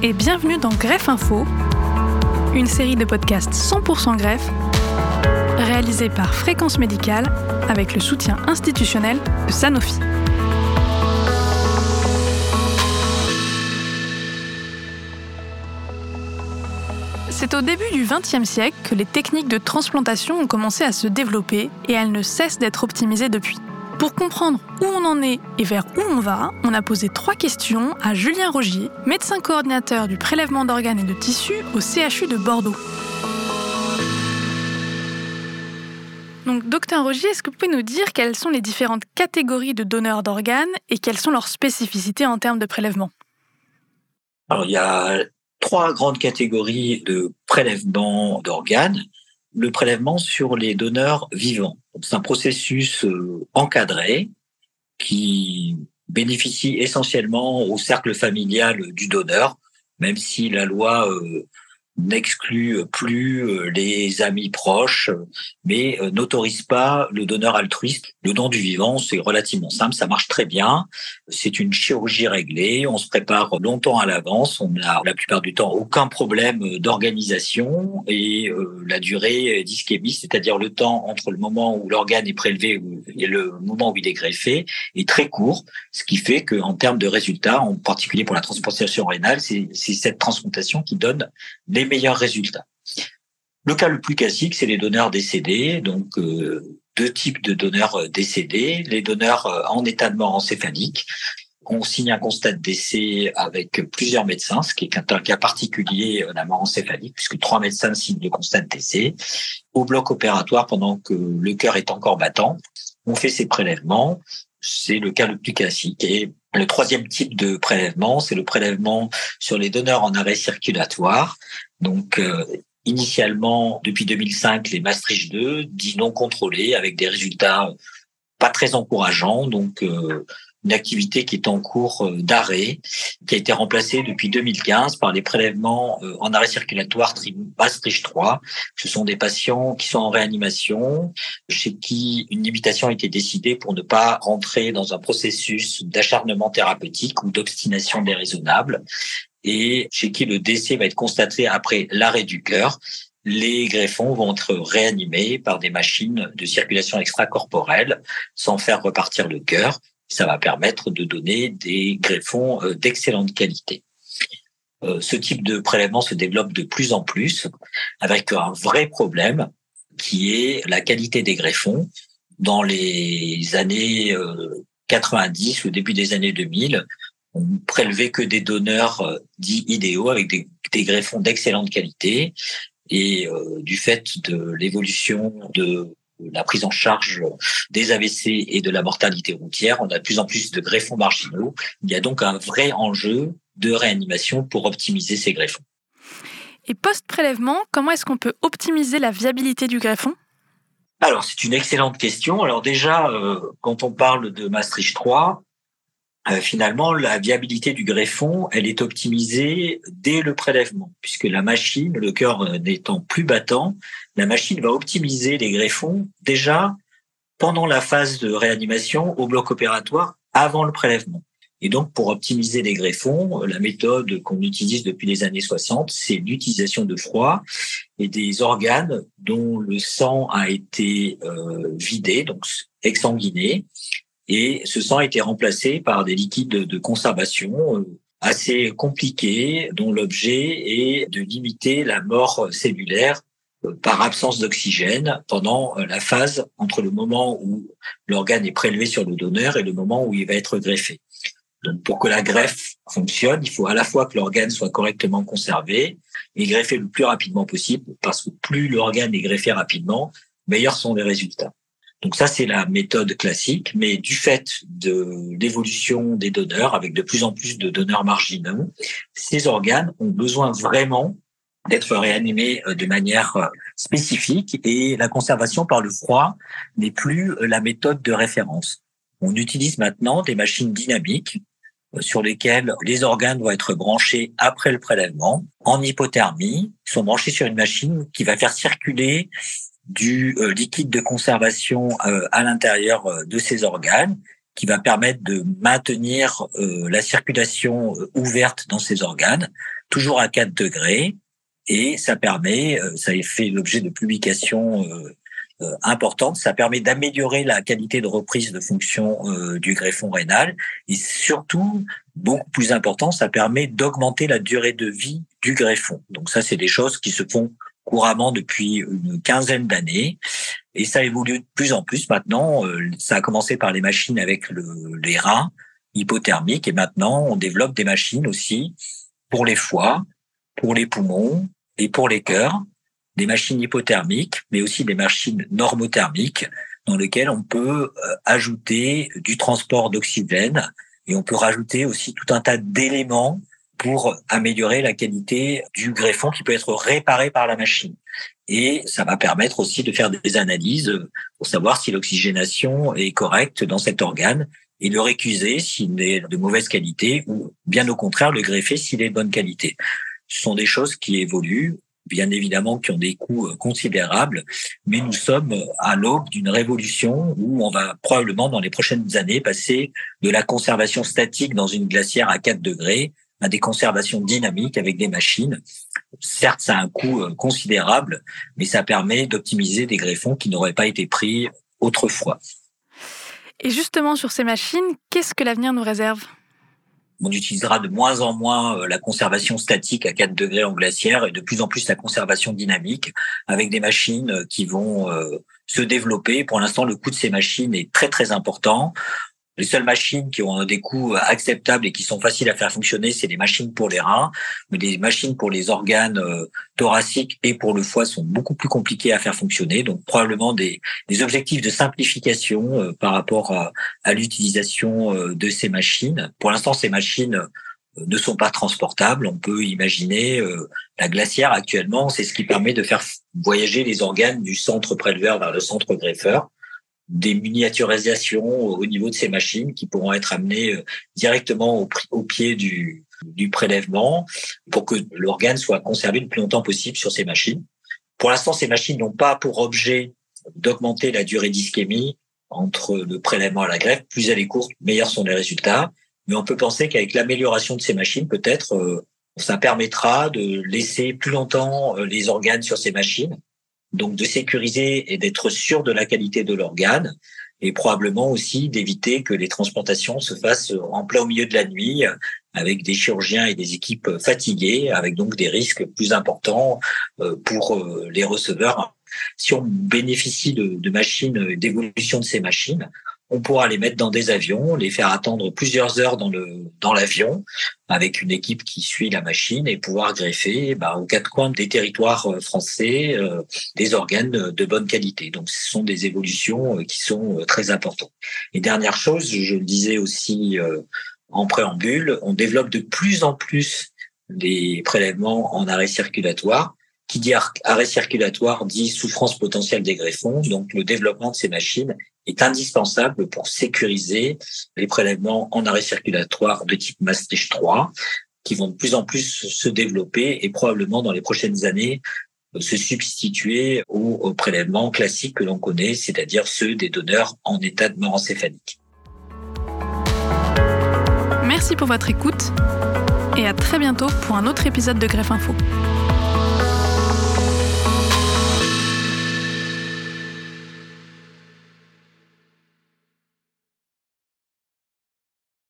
et bienvenue dans Greffe Info, une série de podcasts 100% greffe réalisée par Fréquence Médicale avec le soutien institutionnel de Sanofi. C'est au début du XXe siècle que les techniques de transplantation ont commencé à se développer et elles ne cessent d'être optimisées depuis. Pour comprendre où on en est et vers où on va, on a posé trois questions à Julien Rogier, médecin coordinateur du prélèvement d'organes et de tissus au CHU de Bordeaux. Donc, docteur Rogier, est-ce que vous pouvez nous dire quelles sont les différentes catégories de donneurs d'organes et quelles sont leurs spécificités en termes de prélèvement? Alors, il y a trois grandes catégories de prélèvement d'organes le prélèvement sur les donneurs vivants. C'est un processus euh, encadré qui bénéficie essentiellement au cercle familial du donneur, même si la loi euh, n'exclut plus euh, les amis proches, mais euh, n'autorise pas le donneur altruiste. Le don du vivant, c'est relativement simple, ça marche très bien. C'est une chirurgie réglée, on se prépare longtemps à l'avance, on n'a la plupart du temps aucun problème d'organisation et euh, la durée d'ischémie, c'est-à-dire le temps entre le moment où l'organe est prélevé et le moment où il est greffé, est très court, ce qui fait qu'en termes de résultats, en particulier pour la transplantation rénale, c'est cette transplantation qui donne les meilleurs résultats. Le cas le plus classique, c'est les donneurs décédés, donc euh, deux types de donneurs euh, décédés, les donneurs euh, en état de mort encéphalique. On signe un constat de décès avec plusieurs médecins, ce qui est un cas particulier de la mort encéphalique, puisque trois médecins signent le constat de décès. Au bloc opératoire, pendant que le cœur est encore battant, on fait ces prélèvements. C'est le cas le plus classique. Le troisième type de prélèvement, c'est le prélèvement sur les donneurs en arrêt circulatoire. Donc, euh, initialement, depuis 2005, les Maastricht 2, dits non contrôlés, avec des résultats pas très encourageants. Donc, euh, une activité qui est en cours euh, d'arrêt, qui a été remplacée depuis 2015 par les prélèvements euh, en arrêt circulatoire Maastricht 3. Ce sont des patients qui sont en réanimation, chez qui une limitation a été décidée pour ne pas rentrer dans un processus d'acharnement thérapeutique ou d'obstination déraisonnable. Et chez qui le décès va être constaté après l'arrêt du cœur. Les greffons vont être réanimés par des machines de circulation extracorporelle sans faire repartir le cœur ça va permettre de donner des greffons euh, d'excellente qualité. Euh, ce type de prélèvement se développe de plus en plus avec un vrai problème qui est la qualité des greffons. Dans les années 90, euh, au début des années 2000, on prélevait que des donneurs dits idéaux avec des, greffons d'excellente qualité. Et du fait de l'évolution de la prise en charge des AVC et de la mortalité routière. On a de plus en plus de greffons marginaux. Il y a donc un vrai enjeu de réanimation pour optimiser ces greffons. Et post-prélèvement, comment est-ce qu'on peut optimiser la viabilité du greffon? Alors, c'est une excellente question. Alors déjà, euh, quand on parle de Maastricht 3, euh, finalement, la viabilité du greffon, elle est optimisée dès le prélèvement, puisque la machine, le cœur euh, n'étant plus battant, la machine va optimiser les greffons déjà pendant la phase de réanimation au bloc opératoire avant le prélèvement. Et donc, pour optimiser les greffons, euh, la méthode qu'on utilise depuis les années 60, c'est l'utilisation de froid et des organes dont le sang a été vidé, donc exsanguiné, et ce sang a été remplacé par des liquides de conservation euh, assez compliqués dont l'objet est de limiter la mort cellulaire euh, par absence d'oxygène pendant euh, la phase entre le moment où l'organe est prélevé sur le donneur et le moment où il va être greffé. Donc, pour que la greffe fonctionne, il faut à la fois que l'organe soit correctement conservé et greffé le plus rapidement possible, parce que plus l'organe est greffé rapidement, meilleurs sont les résultats. Donc ça, c'est la méthode classique, mais du fait de l'évolution des donneurs, avec de plus en plus de donneurs marginaux, ces organes ont besoin vraiment d'être réanimés euh, de manière euh, spécifique et la conservation par le froid n'est plus euh, la méthode de référence. On utilise maintenant des machines dynamiques sur lesquelles les organes vont être branchés après le prélèvement en hypothermie, sont branchés sur une machine qui va faire circuler du euh, liquide de conservation euh, à l'intérieur euh, de ces organes qui va permettre de maintenir euh, la circulation euh, ouverte dans ces organes, toujours à 4 degrés, et ça permet, euh, ça a fait l'objet de publications importantes, ça permet d'améliorer la qualité de reprise de fonction du greffon rénal, et surtout, beaucoup plus important, ça permet d'augmenter la durée de vie du greffon. Donc ça, c'est des choses qui se font couramment depuis une quinzaine d'années. Et ça évolue de plus en plus maintenant. Euh, ça a commencé par les machines avec le, les reins hypothermiques et maintenant on développe des machines aussi pour les foies, pour les poumons et pour les cœurs, des machines hypothermiques, mais aussi des machines normothermiques dans lesquelles on peut euh, ajouter du transport d'oxygène et on peut rajouter aussi tout un tas d'éléments pour améliorer la qualité du greffon qui peut être réparé par la machine. Et ça va permettre aussi de faire des analyses pour savoir si l'oxygénation est correcte dans cet organe et le récuser s'il est de mauvaise qualité ou bien au contraire le greffer s'il est de bonne qualité. Ce sont des choses qui évoluent, bien évidemment qui ont des coûts considérables, mais nous sommes à l'aube d'une révolution où on va probablement dans les prochaines années passer de la conservation statique dans une glacière à 4 degrés à des conservations dynamiques avec des machines. Certes, ça a un coût euh, considérable, mais ça permet d'optimiser des greffons qui n'auraient pas été pris autrefois. Et justement, sur ces machines, qu'est-ce que l'avenir nous réserve? On utilisera de moins en moins euh, la conservation statique à 4 degrés en glaciaire et de plus en plus la conservation dynamique avec des machines euh, qui vont se développer. Pour l'instant, le coût de ces machines est très très important. Les seules machines qui ont des coûts acceptables et qui sont faciles à faire fonctionner, c'est les machines pour les reins, mais les machines pour les organes euh, thoraciques et pour le foie sont beaucoup plus compliquées à faire fonctionner. Donc probablement des, des objectifs de simplification euh, par rapport à, à l'utilisation euh, de ces machines. Pour l'instant, ces machines ne sont pas transportables. On peut imaginer la glacière actuellement, c'est ce qui permet de faire voyager les organes du centre préleveur vers le centre greffeur des miniaturisations au niveau de ces machines qui pourront être amenées euh, directement au, pied du, du prélèvement pour que l'organe soit conservé le plus longtemps possible sur ces machines. Pour l'instant, ces machines n'ont pas pour objet d'augmenter la durée d'ischémie entre le prélèvement et la greffe. Plus elle est courte, meilleurs sont les résultats. Mais on peut penser qu'avec l'amélioration de ces machines, peut-être, euh, ça permettra de laisser plus longtemps euh, les organes sur ces machines donc de sécuriser et d'être sûr de la qualité de l'organe et probablement aussi d'éviter que les transplantations se fassent en plein au milieu de la nuit avec des chirurgiens et des équipes fatiguées, avec donc des risques plus importants euh, pour euh, les receveurs. Si on bénéficie de, de machines, d'évolution de ces machines, on pourra les mettre dans des avions, les faire attendre plusieurs heures dans le dans l'avion avec une équipe qui suit la machine et pouvoir greffer bah, aux quatre coins des territoires euh, français euh, des organes de bonne qualité. Donc ce sont des évolutions euh, qui sont très importantes. Et dernière chose, je le disais aussi en préambule, on développe de plus en plus des prélèvements en arrêt circulatoire qui dit arrêt circulatoire dit souffrance potentielle des greffons. Donc, le développement de ces machines est indispensable pour sécuriser les prélèvements en arrêt circulatoire de type Mastage 3 qui vont de plus en plus se développer et probablement dans les prochaines années se substituer aux, prélèvements classiques que l'on connaît, c'est-à-dire ceux des donneurs en état de mort encéphalique. Merci pour votre écoute et à très bientôt pour un autre épisode de Greffe Info.